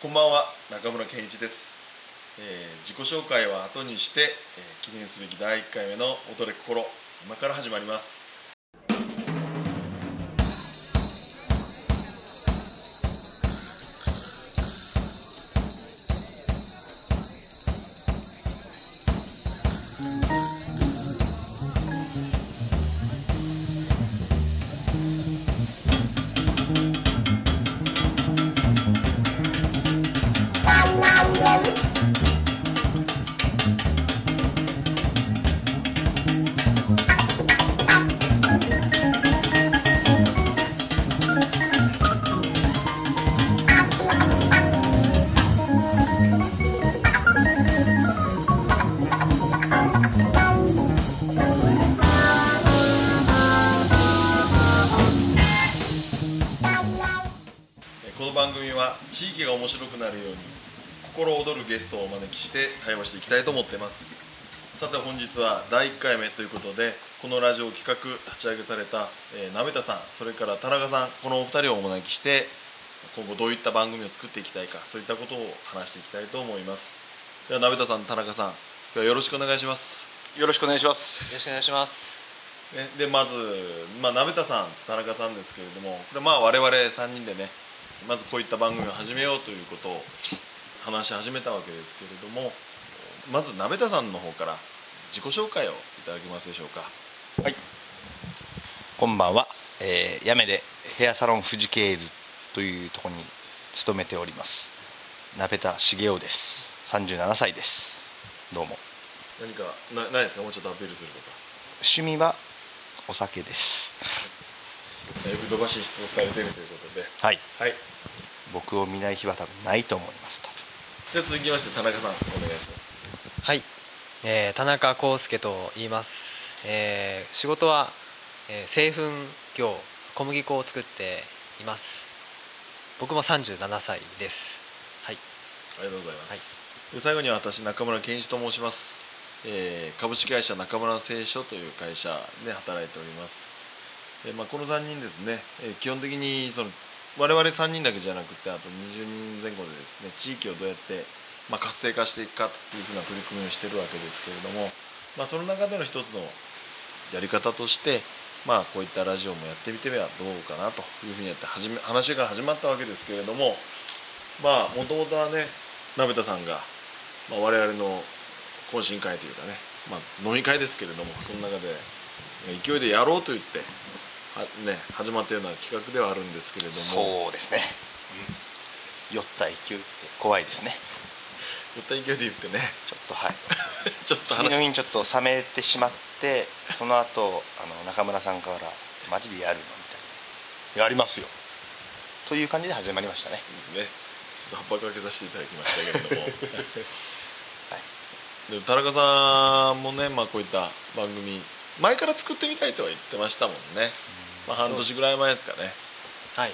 こんばんは中村健一です、えー自己紹介は後にして、えー記念すべき第1回目の「踊れ心」今から始まります。の番組は地域が面白くなるように心躍るゲストをお招きして対話していきたいと思っていますさて本日は第1回目ということでこのラジオを企画立ち上げされた、えー、鍋田さんそれから田中さんこのお二人をお招きして今後どういった番組を作っていきたいかそういったことを話していきたいと思いますでは鍋田さん田中さん今日はよろしくお願いしますよろしくお願いします。よろしくお願いします。ね、でまず、まあ、鍋田さん、田中さんですけれども、これまあ我々3人でね、まずこういった番組を始めようということを話し始めたわけですけれども、まず鍋田さんの方から自己紹介をいただけますでしょうか。はい。こんばんは。えー、やめでヘアサロン富士ケーズというところに勤めております。鍋田茂雄です。37歳です。どうも。何かなないですか、もうちょっとアピールするこ趣味はお酒です。と。だいぶ土橋質問されているということで、はい。はい。僕を見ない日は多分ないと思います。で続きまして、田中さん、お願いします。はい、えー田中康介と言います。えー仕事は、えー製粉業小麦粉を作っています。僕も37歳です。はい。ありがとうございます。はい。で最後には私中村健一と申します、えー株式会社中村製書という会社で働いております、えまあ、この3人ですね、え基本的にその我々3人だけじゃなくてあと20人前後でですね地域をどうやって、ま、活性化していくかというふうな取り組みをしているわけですけれども、まあ、その中での一つのやり方として、まあ、こういったラジオもやってみてはどうかなというふうにやって始め話が始まったわけですけれどもまあもともとはね鍋田さんが、まあ、我々の懇親会というかね、まあ、飲み会ですけれどもその中で勢いでやろうと言っては、ね、始まったような企画ではあるんですけれども。そうですね。酔った勢いって怖いですね。酔った勢いで言ってね。ちょっとはい。ちょっと次の話日にちょっと冷めてしまってその後あの中村さんから「マジでやるの?」みたいな「やりますよ」という感じで始まりましたね。ね。ちょっと葉っぱかけさせていただきましたけれども。はい。で田中さんもね、まあ、こういった番組前から作ってみたいとは言ってましたもんね、まあ、半年ぐらい前ですかね。はい。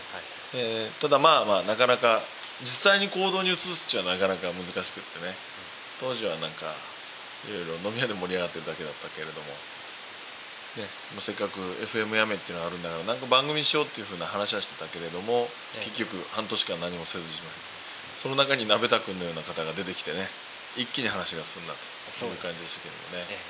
えーただまあまあなかなか実際に行動に移すっちゃなかなか難しくってね。当時はなんかいろいろ飲み屋で盛り上がってるだけだったけれども、ねまあ、せっかく FM やめっていうのがあるんだからなんか番組しようっていうふうな話はしてたけれども、ええ。結局半年間何もせずじまいその中に鍋田君のような方が出てきてね一気に話が進んだと。そういう感じでしたけどもね。え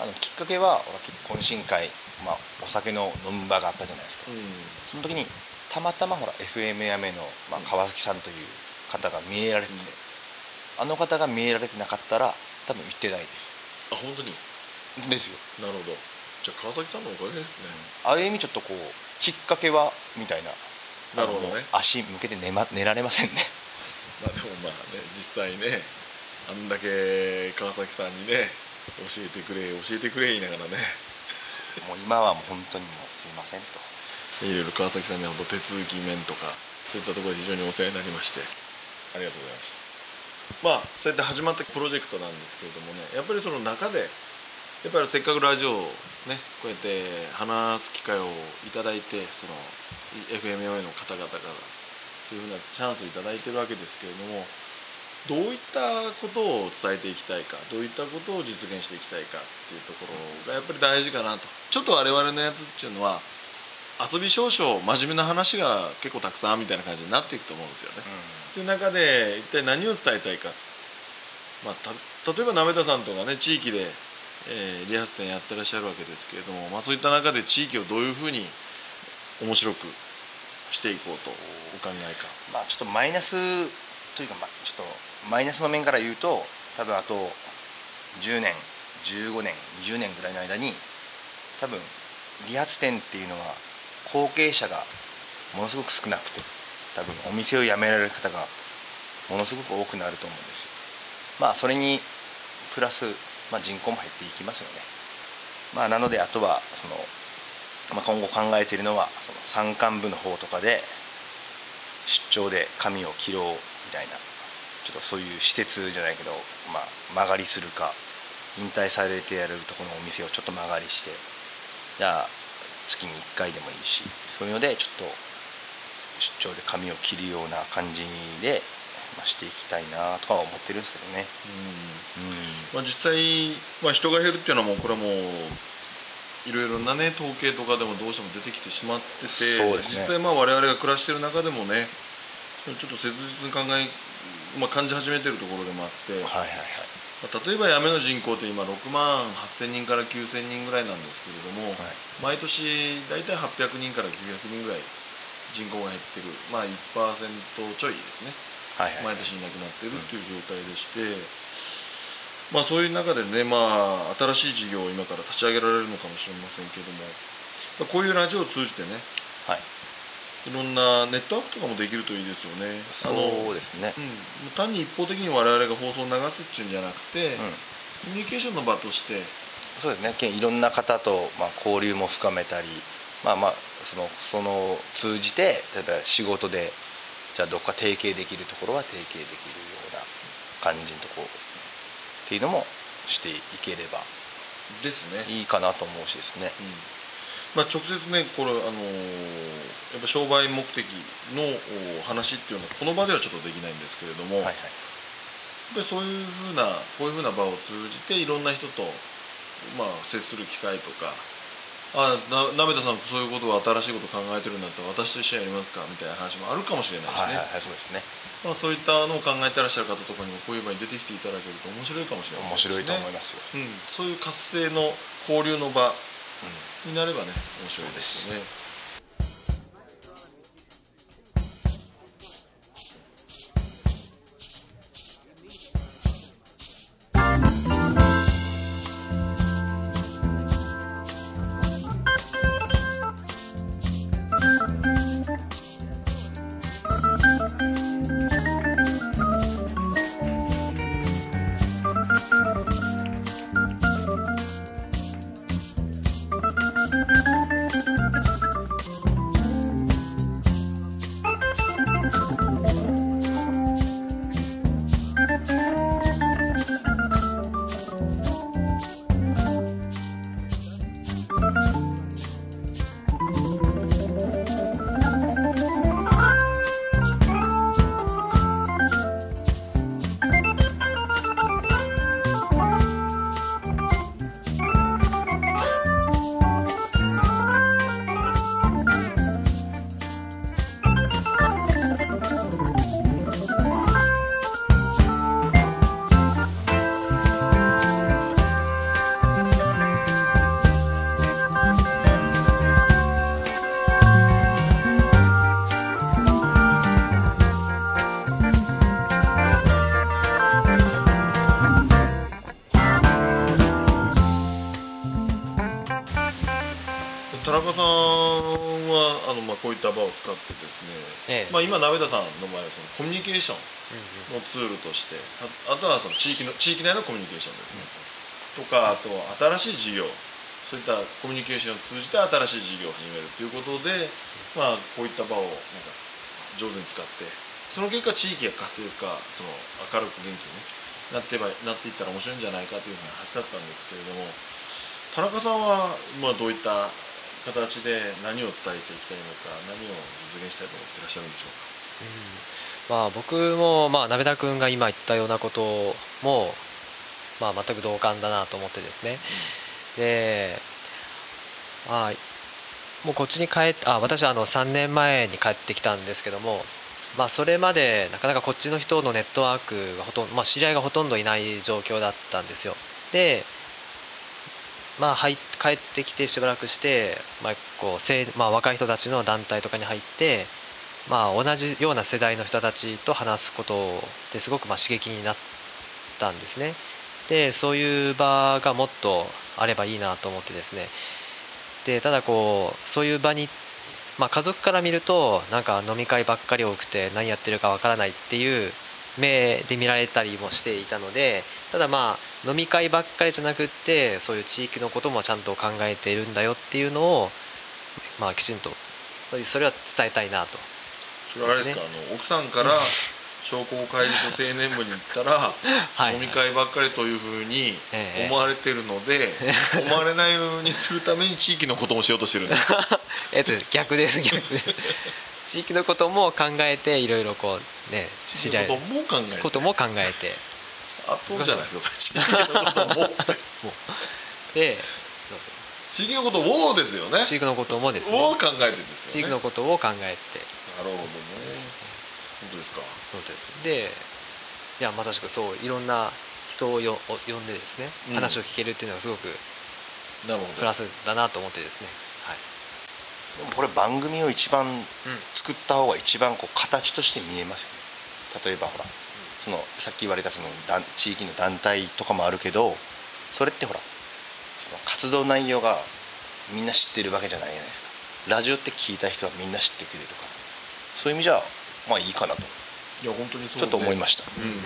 あのきっかけは懇親会、まあ、お酒の飲む場があったじゃないですか。うん。その時にたまたまほら FM やめの、まあ、川崎さんという方が見えられてて、うん。あの方が見えられてなかったら多分行ってないであ本当に？すですよ。なるほど。じゃあ川崎さんのおかげですね。ある意味ちょっとこうきっかけはみたいななるほどね。足向けて寝,、ま、寝られませんね。まあでもまあね実際ねあんだけ川崎さんにね教えてくれ教えてくれ言いながらね。もう今はもう本当にもうすいませんと。いろいろ川崎さんには手続き面とかそういったところで非常にお世話になりまして。ありがとうございました。まあそうやって始まったプロジェクトなんですけれどもねやっぱりその中でやっぱりせっかくラジオをねこうやって話す機会をいただいてその FMOA の方々からそういうふうなチャンスをいただいてるわけですけれどもどういったことを伝えていきたいかどういったことを実現していきたいかっていうところがやっぱり大事かなとちょっと我々のやつっていうのは遊び少々真面目な話が結構たくさんみたいな感じになっていくと思うんですよね。という中で一体何を伝えたいか、まあ、た例えば鍋田さんとかね地域で、えーリハース店やってらっしゃるわけですけれども、まあ、そういった中で地域をどういうふうに面白くしていこうとお考えか。まあちょっとマイナスというか、ま、ちょっとマイナスの面から言うと多分あと10年15年20年ぐらいの間に多分理髪店っていうのは後継者がものすごく少なくて多分お店を辞められる方がものすごく多くなると思うんですまあそれにプラス、まあ、人口も減っていきますよね。まあなのであとはその、まあ、今後考えているのはその山間部の方とかで出張で髪を切ろうたいなちょっとそういう施設じゃないけど、まあ、間借りするか引退されてやるところのお店をちょっと間借りしてじゃあ月に1回でもいいしそういうのでちょっと出張で髪を切るような感じで、まあ、していきたいなとは思ってるんですけどね。うん。うん。まあ、実際、まあ、人が減るっていうのはもうこれはもういろいろなね統計とかでもどうしても出てきてしまってて、ね。実際まあ我々が暮らしてる中でもねちょっと切実に考え、まあ、感じ始めてるところでもあって、はいはいはい。まあ例えば八女の人口って今6万8000人から9000人ぐらいなんですけれども、はい。毎年大体800人から900人ぐらい人口が減ってる、まあ、1%ちょいですね。はいはい。毎年いなくなってるっていう状態でして、まあ、そういう中でね、まあ、新しい事業を今から立ち上げられるのかもしれませんけども、まあこういうラジオを通じてねはいいろんなネットワークとかもできるといいですよね。そうですね。うん、単に一方的に我々が放送を流すっていうんじゃなくて、うん。コミュニケーションの場として、そうですね。けいろんな方と、まあ、交流も深めたりまあまあそのその通じて例えば仕事でじゃあどっか提携できるところは提携できるような感じのとこっていうのもしていければですね。いいかなと思うしですね。うんまあ、直接ね、これ、あのーやっぱ商売目的のお話っていうのは、この場ではちょっとできないんですけれども、はいはい。やっぱりそういうふうな、こういうふうな場を通じて、いろんな人と、まあ、接する機会とか、あな鍋田さん、そういうことを新しいこと考えてるんだったら、私と一緒にやりますかみたいな話もあるかもしれないしね、はいはいはいそうですね。まあ、そういったのを考えてらっしゃる方とかにも、こういう場に出てきていただけると面白いかもしれない面白いと思いすますよ、ね。うん、そういう活性の交流の場うんになればね、面白いですよね。まあ、今、鍋田さんの場合はそのコミュニケーションのツールとして、ああとはその地域の地域内のコミュニケーションですね、とか、あとは新しい事業、そういったコミュニケーションを通じて新しい事業を始めるということで、まあ、こういった場をなんか上手に使って、その結果、地域が活性化、その明るく元気にね、なってばなっていったら面白いんじゃないかというふうな話だったんですけれども、田中さんは、まあ、どういった形で何を伝えていきたいのか、何を実現したいと思っていらっしゃるんでしょうか？うん。まあ、僕も、まあ、鍋田君が今言ったようなことも、まあ、全く同感だなと思ってですね。で、まあ、もうこっちに帰ってあ私はあの3年前に帰ってきたんですけども、まあ、それまでなかなかこっちの人のネットワークがほとんど、まあ、知り合いがほとんどいない状況だったんですよ。で、まあ、入帰ってきてしばらくして、まあこうせまあ、若い人たちの団体とかに入って、まあ、同じような世代の人たちと話すことですごくまあ刺激になったんですね。でそういう場がもっとあればいいなと思ってですね。でただこうそういう場に、まあ、家族から見るとなんか飲み会ばっかり多くて何やってるかわからないっていう目で見られたりもしていたのでただまあ飲み会ばっかりじゃなくってそういう地域のこともちゃんと考えているんだよっていうのを、まあ、きちんとそれは伝えたいなと。それはあれですか、あの奥さんから商工会議所青年部に行ったら、はい。飲み会ばっかりというふうにええ。思われてるので、思われないようにするために地域のこともしようとしてるんです。えっと逆です逆です地域のことも考えていろいろこうね知り合いことも考えて。ことも考えて。あとじゃないですか地域のことも。で 地域のことをですよね。地域のこともですね。を考えてです地域のことを考えて。なるほどね。本当ですか。そうです。でいやまさしくそういろんな人をよお呼んでですねうん。話を聞けるっていうのがすごくプラスだなと思ってですね。はいこれ番組を一番うん。作った方が一番こう形として見えますよね。例えばほらそのさっき言われたその団地域の団体とかもあるけどそれってほらその活動内容がみんな知ってるわけじゃないじゃないですか。ラジオって聞いた人はみんな知ってくれるから。そういう意味じゃまあいいかなと。いや本当にそうちょっと思いました。うん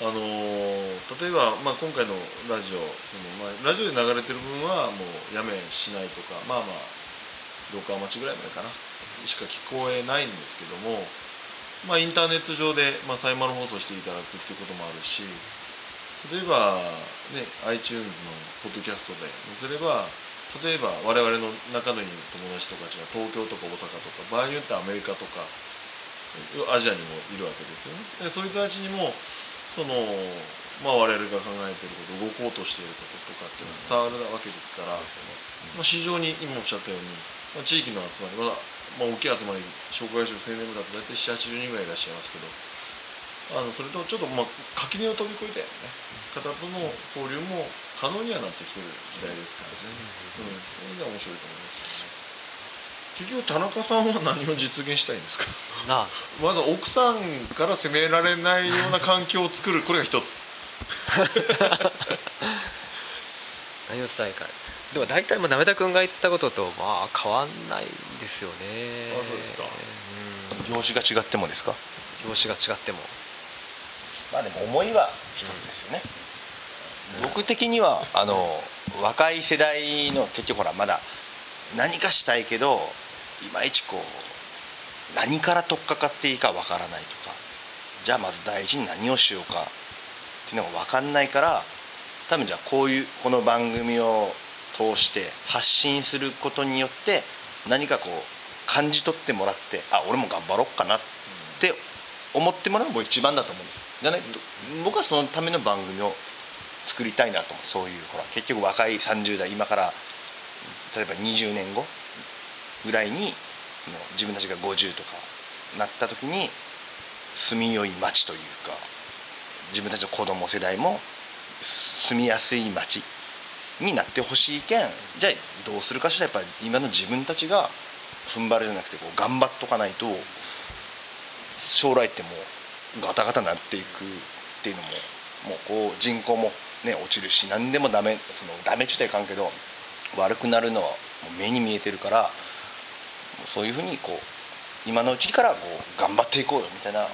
あのー例えば、まあ、今回のラジオその、まあ、ラジオで流れてる分はもうやめしないとかまあまあ廊下町ぐらいまでかな。しか聞こえないんですけども、まあ、インターネット上で、まあ、サイマル放送していただくっていうこともあるし例えば、ね、iTunes のポッドキャストで載せれば例えば我々の仲のいい友達とかが東京とか大阪とか場合によってはアメリカとかアジアにもいるわけですよね。でそういう人たちにもその、まあ、我々が考えていること動こうとしていることとかっていうのが伝わるわけですから、まあ、非常に今おっしゃったように、まあ、地域の集まり、まだまあ、大きい集まり障害者青年部だと大体780人ぐらいいらっしゃいますけどあのそれとちょっと、まあ、垣根を飛び越えたよね。方との交流も可能にはなってきてる時代ですからね、うん、そういう意味では面白いと思います。よね結局田中さんは何を実現したいんですか？なあ。まず奥さんから責められないような環境を作るこれが一つ。何を伝えかでも大体もうなめた君が言ったこととまあ変わんないですよね。あそうですか。うん。業種が違っても。ですか業種が違ってもまあでも思いは一つですよね、僕的にはあの若い世代の結局ほらまだ何かしたいけどいまいちこう何から取っかかっていいかわからないとかじゃあまず大事に何をしようかっていうのが分かんないから多分じゃあこういうこの番組を通して発信することによって何かこう感じ取ってもらってあ俺も頑張ろうかなって思ってもらうのも一番だと思うんです。じゃない？と僕はそのための番組を作りたいなとそういうほら結局若い30代今から例えば20年後ぐらいに自分たちが50とかなった時に住みよい街というか自分たちの子供世代も住みやすい街になってほしいけんじゃあどうするかしらやっぱり今の自分たちが踏ん張るじゃなくてこう頑張っとかないと将来ってもうガタガタになっていくっていうのももうこう人口もね落ちるし何でもダメそのダメって言ったらいかんけど悪くなるのはもう目に見えてるからもうそういうふうにこう今のうちからこう頑張っていこうよみたいな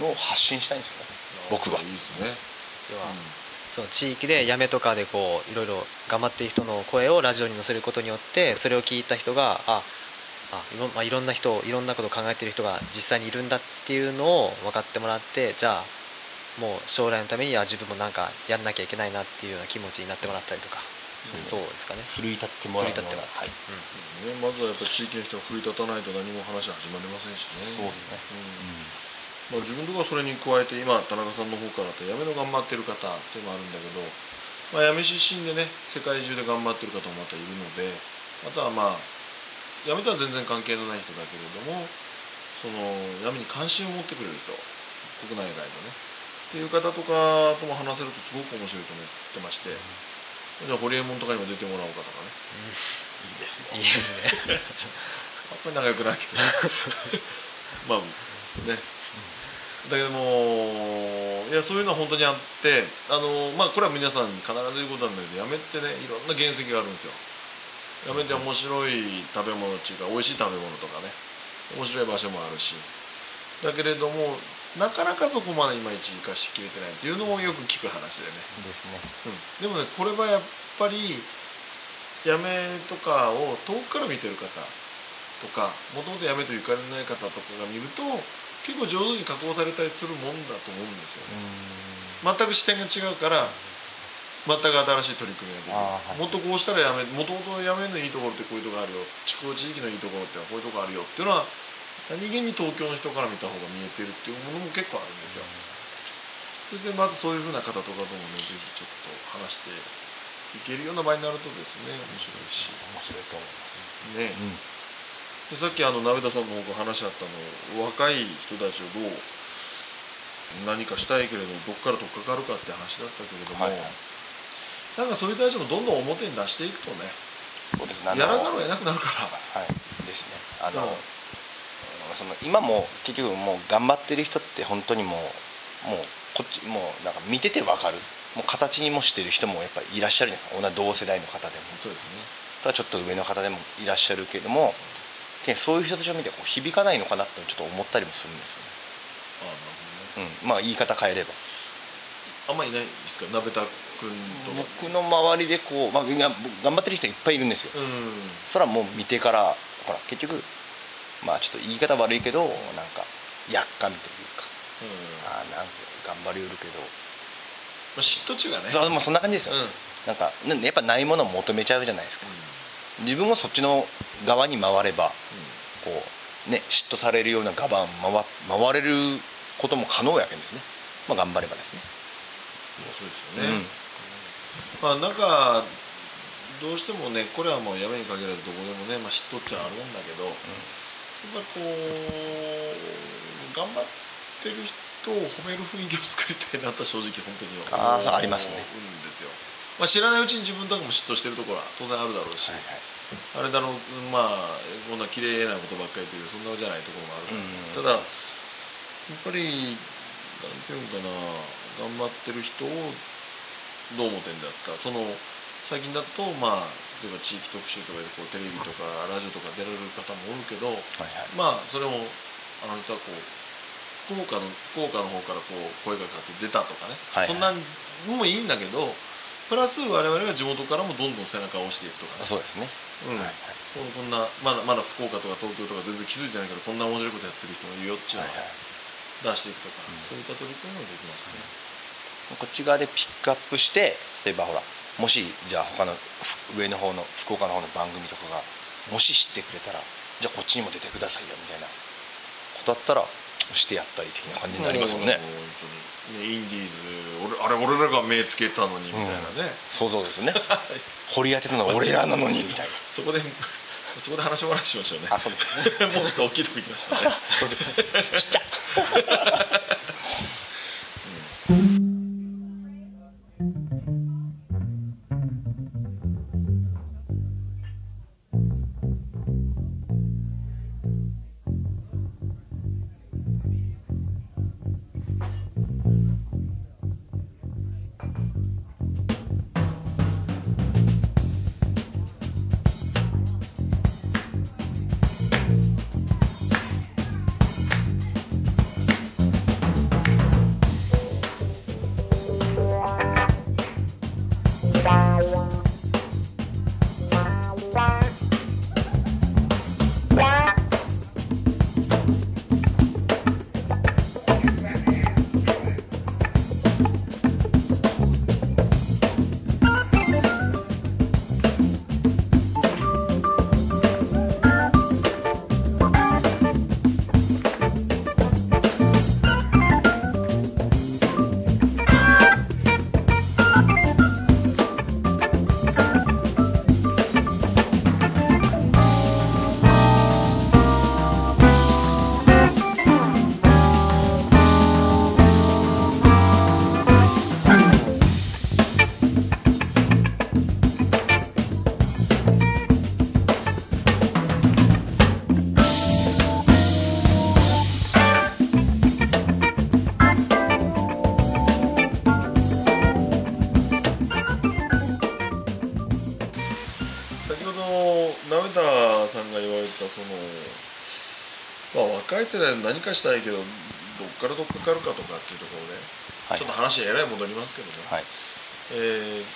のを発信したいんですよね僕は。いいですね、要はその地域でやめとかでこういろいろ頑張っている人の声をラジオに載せることによってそれを聞いた人がああいろ,、まあ、いろんな人いろんなことを考えている人が実際にいるんだっていうのを分かってもらってじゃあもう将来のためには自分もなんかやんなきゃいけないなっていうような気持ちになってもらったりとか、うん。そうですかね、奮い立ってもらうの奮いうはい。ね、まずはやっぱり地域の人が奮い立たないと何も話は始まりませんしね。そうですね。うんまあ、自分とかはそれに加えて今田中さんの方からとやめの頑張ってる方っていうのもあるんだけど、まあ、やめ出身でね世界中で頑張ってる方もまたいるので、あとはまあ辞めたら全然関係のない人だけれどもその辞めに関心を持ってくれる人国内外のねっていう方とかとも話せるとすごく面白いと思ってまして、じゃあホリエモンとかにも出てもらおうかとかね。いいですね。いいですね。あんまり仲良くないけど まあねだけどもいやそういうのは本当にあってあのまあこれは皆さんに必ず言うことなんだけどやめってねいろんな原石があるんですよ。やめて面白い食べ物っていうか美味しい食べ物とかね面白い場所もあるし。だけれどもなかなかそこまでいまいち生かしきれてないっていうのもよく聞く話でね。ですね。うん、でもねこれはやっぱりやめとかを遠くから見てる方とかもともとやめとゆかりのない方とかが見ると結構上手に加工されたりするもんだと思うんですよね、全く視点が違うから全く新しい取り組みができる、はい。もっとこうしたらやめもともとやめのいいところってこういうところあるよ。地方地域のいいところってこういうところあるよっていうのは何気に東京の人から見た方が見えてるっていうものも結構あるんですよ、そしてまずそういうふうな方とかともねぜひちょっと話していけるような場になるとですね面白いし。面白いと思います。ね、うんでさっきあの鍋田さんの話あったの若い人たちをどう何かしたいけれどどっから取っかかるかって話だったけれども、はい。はいなんかそういう人たちもどんどん表に出していくとねそうですやらざるを得なくなるから。はい。ですね。あのその今も結局もう頑張ってる人って本当にもうもうこっちもうなんか見ててわかる。もう形にもしてる人もやっぱりいらっしゃる。じゃないですか同世代の方でも。そうですただちょっと上の方でもいらっしゃるけれどもでそういう人たちを見てこう響かないのかなってちょっと思ったりもするんですね。ああなるほどね。うん、まあ言い方変えれば。あんまりいないですか？鍋田君とか僕の周りでこう、まあ、頑張ってる人いっぱいいるんですよ。うん。それはもう見てからほら結局まあちょっと言い方悪いけどなんかやっかみというか。うん。ああなんか頑張りうるけど、まあ、嫉妬中がね。そうもうそんな感じですよ、うん。なんかやっぱないものを求めちゃうじゃないですか自分もそっちの側に回ればこうね嫉妬されるような我慢回回れることも可能やけんですね。まあ頑張ればですね。そうですよね、まあなんかどうしてもねこれはもうやめに限らずどこでもね、まあ、嫉妬っちゃあるんだけどやっぱりこう頑張ってる人を褒める雰囲気を作りたいなと正直本当に思あーありますねうん。ですよ、まあ、知らないうちに自分とかも嫉妬してるところは当然あるだろうし、はいはい。あれだろうまあこんな綺麗なことばっかりというそんなじゃないところもあるただやっぱりなんていうのかな頑張ってる人をどう思ってんですかその最近だとまあ例えば地域特集とかでこうテレビとかラジオとか出られる方もおるけどはいはい。まあそれもあの人はこう福岡の福岡の方からこう声がかかって出たとかね、はいはい。そんなんもいいんだけどプラス我々が地元からもどんどん背中を押していくとかね。そうですね。うん。はいはい。こんなまだまだ福岡とか東京とか全然気づいてないけどこんな面白いことやってる人もいるよっていうのをはいはい。出していくとか、うん。そういった取り組みもできますね。こっち側でピックアップして例えばほらもしじゃあ他のふ上の方の福岡の方の番組とかがもし知ってくれたらじゃあこっちにも出てくださいよみたいな。ことだったらしてやったり的な感じになりますよね。インディーズ俺あれ俺らが目つけたのにみたいなね、想像ですね。掘り当てたのは俺らなのに みたいな。そこでそこで話を話しましょうね。あそうですね。もうちょっと大きいとこ行きましょうねですねちっちゃ「世代の何かしたいけどどっからどっかかるかとかっていうところで、はい。ちょっと話えらい戻りますけどね、はい。えー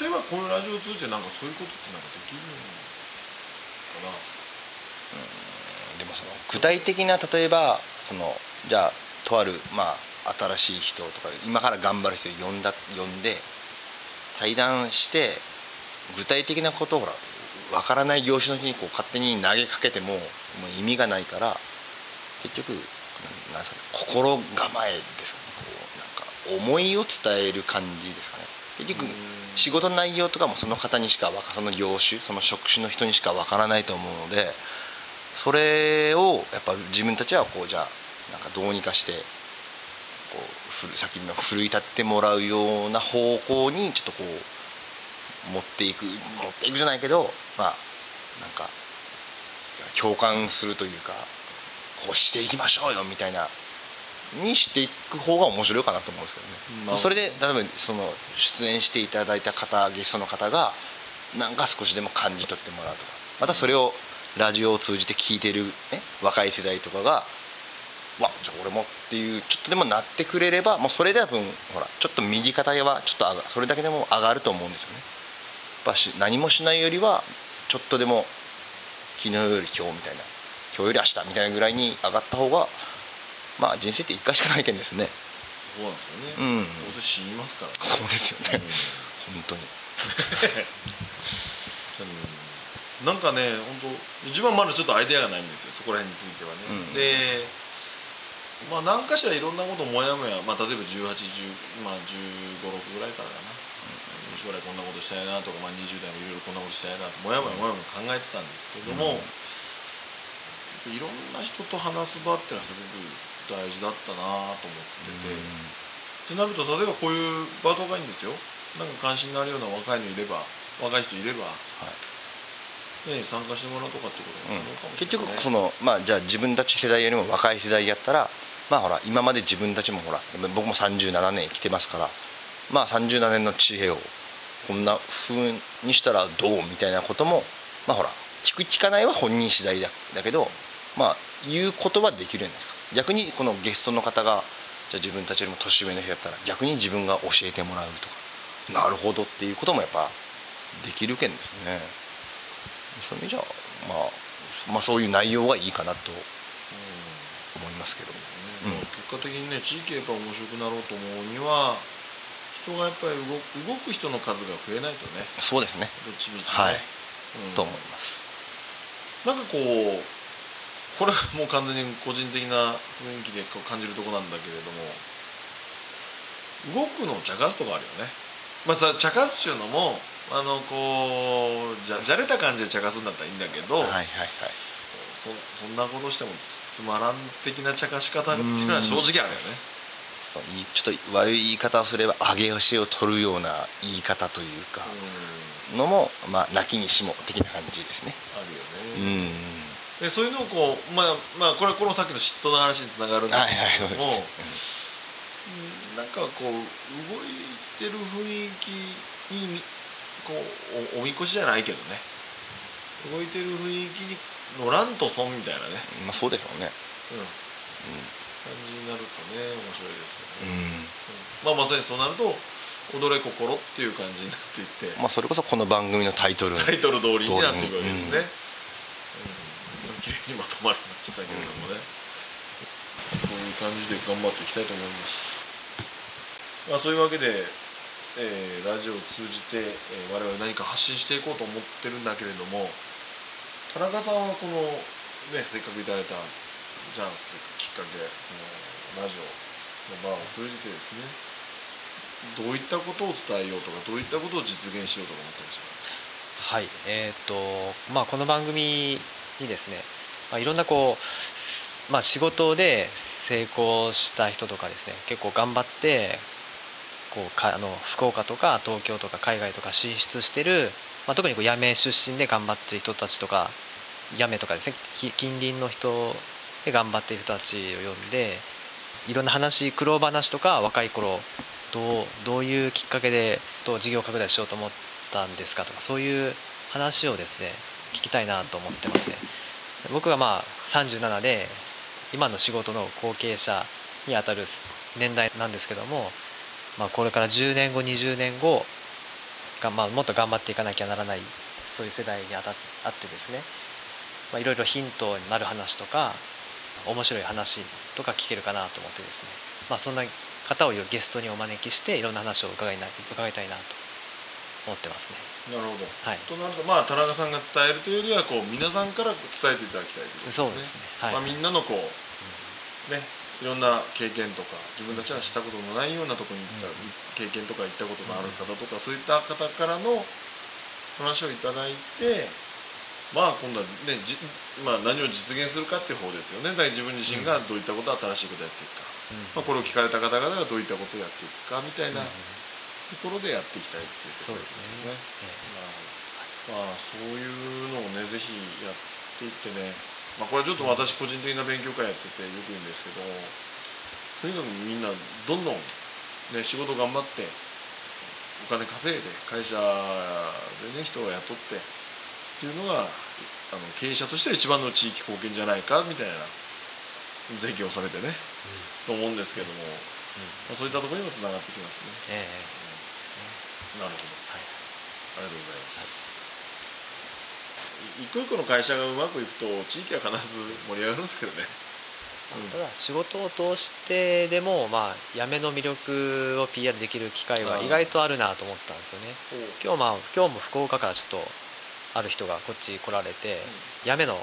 例えばこのラジオを通じてなんかそういうことってなんかできるのかな？うんでもその具体的な例えばそのじゃあとあるまあ新しい人とか今から頑張る人を呼んだ呼んで対談して具体的なことをほらわからない業種の人にこう勝手に投げかけてももう意味がないから結局なんですかね心構えですかね。こうなんか思いを伝える感じですかね。結局仕事の内容とかもその方にしかその業種その職種の人にしかわからないと思うのでそれをやっぱ自分たちはこうじゃあなんかどうにかしてこうふるさっきの奮い立ってもらうような方向にちょっとこう持っていく持っていくじゃないけどまあなんか共感するというかこうしていきましょうよみたいなにしていく方が面白いかなと思うんですけどね、まあそれで例えばその出演していただいた方ゲストの方がなんか少しでも感じ取ってもらうとかまたそれをラジオを通じて聞いてる、ね、若い世代とかがわじゃあ俺もっていうちょっとでもなってくれればもうそれで多分ほらちょっと右肩はちょっと上がそれだけでも上がると思うんですよねぱし何もしないよりはちょっとでも昨日より今日みたいな今日より明日みたいなぐらいに上がった方がまあ人生って一回しかないけんですね。そうなんですよね、うん。どうせ死にますからそうですよね、本当に。うん。なんかね本当自分はまだちょっとアイデアがないんですよ。そこら辺についてはね、うん。でまあ何かしらいろんなこともやもや、まあ、例えば1810まあ1 5 6ぐらいからかな、将来こんなことしたいなとか、まあ、20代もいろいろこんなことしたいなともやもやもやもや考えてたんですけども、いろんな人と話す場っていうのはすごく大事だったなと思ってて、ってなると例えばこういう場とかいいんですよ。なんか関心のあるような若いのいれば若い人いれば、ね、参加してもらうとかってことも可能かもしれ結ない、ね局そのまあじゃあ自分たち世代よりも若い世代やったらまあほら今まで自分たちもほら僕も37年生きてますからまあ37年の知恵をこんな風にしたらどうみたいなこともまあほら聞く聞かないは本人次第だだけどまあ言うことはできるじゃないですか逆にこのゲストの方がじゃあ自分たちよりも年上の人やったら逆に自分が教えてもらうとかなるほどっていうこともやっぱできるけんですね。そういう意味じゃ、まあ、まあそういう内容はいいかなと思いますけど。うん。うん。結果的にね地域がやっぱ面白くなろうと思うには人がやっぱり動く動く人の数が増えないとね。そうですね。どっちみちね、はい。うん。と思います。なんかこうこれはもう完全に個人的な雰囲気でこう感じるところなんだけれども動くのを茶化すとかあるよね。まあさ茶化すっていうのもあのこうじゃじゃれた感じで茶化すんだったらいいんだけど、はいはいはい。そそんなことしてもつまらん的な茶化し方っていうのは正直あるよねちょっと悪い言い方をすれば上げ足を取るような言い方というかうん。のもまあ泣きにしも的な感じですね。あるようね、ん。でそういうのをこうまあまあこれはこのさっきの嫉妬の話につながるんですけども、ねうん。なんかこう動いてる雰囲気にこうおおみこしじゃないけどね。動いてる雰囲気に乗らんと損みたいなね、うんまあそうでしょうね。うん、感じになるとね面白いですよね、うん、うんまあまさにそうなると「踊れ心」っていう感じになっていって、まあそれこそこの番組のタイトル。タイトル通りになっていくわけですね、うん。うん。綺麗にまとまりましたけれどもね、こういう感じで頑張っていきたいと思います、まあ、そういうわけで、えーラジオを通じて、えー我々何か発信していこうと思ってるんだけれども田中さんはこの、ね、せっかくいただいたチャンスきっかけこのラジオの場を通じてですねどういったことを伝えようとかどういったことを実現しようとか思ってましたはいえーっとまあこの番組にですね、まあ、いろんなこう、まあ、仕事で成功した人とかですね結構頑張ってこうかあの福岡とか東京とか海外とか進出してる、まあ、特にこう八女出身で頑張ってる人たちとか八女とかですね近隣の人頑張っている人たちを呼んでいろんな話苦労話とか若い頃どうどういうきっかけでどう事業拡大しようと思ったんですかとかそういう話をですね聞きたいなと思ってますね僕がまあ37で今の仕事の後継者にあたる年代なんですけども、まあ、これから10年後20年後が、まあ、もっと頑張っていかなきゃならないそういう世代にあたあってですね、まあ、いろいろヒントになる話とか面白い話とか聞けるかなと思ってですね、まあ、そんな方をゲストにお招きしていろんな話を伺いな伺いたいなと思ってますね。なるほど、はい。となるとまあ田中さんが伝えるというよりはこう皆さんから伝えていただきたいということそうですね。はい。まあ、みんなのこうねいろんな経験とか自分たちはしたことのないようなところに行った、うん。経験とか行ったことのある方とか、そういった方からの話をいただいてまあ今度はねじ、まあ、何を実現するかっていう方ですよね。だから自分自身がどういったことを新しいことをやっていくか、まあ、これを聞かれた方々がどういったことをやっていくかみたいなところでやっていきたいっていうところですよね。なるほどまあそういうのをねぜひやっていってね、まあ、これはちょっと私個人的な勉強会やっててよく言うんですけどとにかくみんなどんどん、ね、仕事頑張ってお金稼いで会社でね人を雇ってっていうのがあの経営者としては一番の地域貢献じゃないかみたいな税金をされてねと思うんですけども、まあ、そういったところにもつながってきますね。ええなるほど。はい。ありがとうございます。一個一個の会社がうまくいくと地域は必ず盛り上がるんですけどね。うんただ仕事を通してでも、まあ、辞めの魅力を PR できる機会は意外とあるなと思ったんですよね。今日,、まあ、今日も福岡からちょっとある人がこっち来られて八女の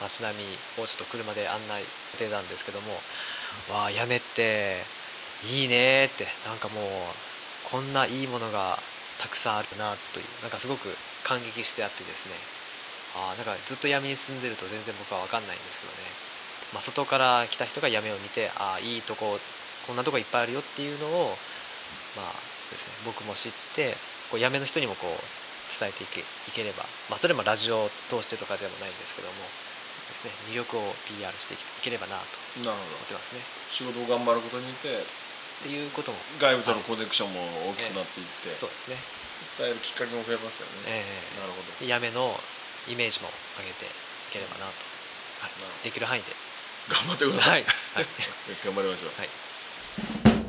街並みをちょっと車で案内してたんですけどもわあ八女っていいねってなんかもうこんないいものがたくさんあるなというなんかすごく感激してあってですね。ああなんかずっと闇に住んでると全然僕は分かんないんですけどね。まあ、外から来た人がやめを見てああいいとここんなとこいっぱいあるよっていうのを、まあですね、僕も知ってこうやめの人にもこう伝えていけいければ、まあ、それもラジオを通してとかでもないんですけどもです、ね、魅力を PR していければなと思ってますね。ど。仕事を頑張ることによってっていうことも外部とのコネクションも大きくなっていって、そうですね、伝えるきっかけも増えますよね。ええなるほど。でやめのイメージも上げていければなと、はいなできる範囲で。頑張ってくださいはい 頑張りましょう。はい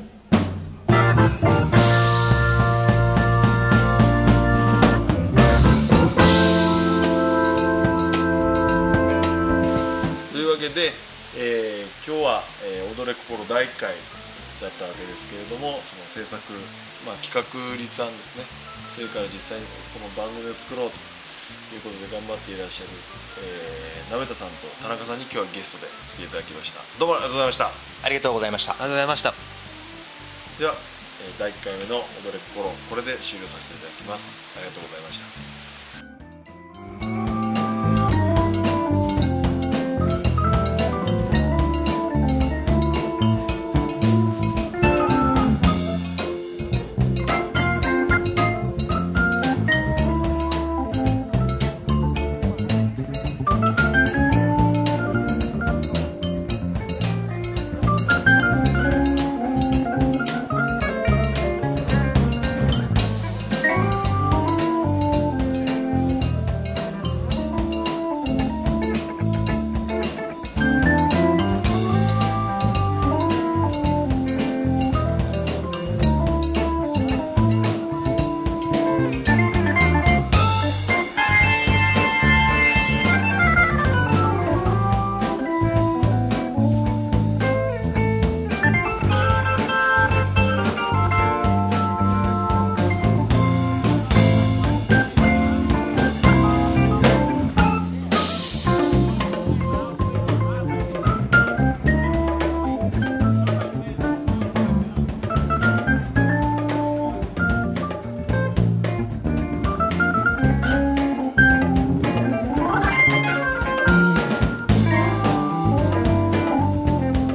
今日は、えー踊れ心第1回だったわけですけれどもその制作、まあ、企画立案ですね。それから実際にこの番組を作ろうということで頑張っていらっしゃる、えー、鍋田さんと田中さんに今日はゲストで来ていただきました。どうもありがとうございました。ありがとうございました。ありがとうございました。では、えー第1回目の踊れ心これで終了させていただきます。ありがとうございました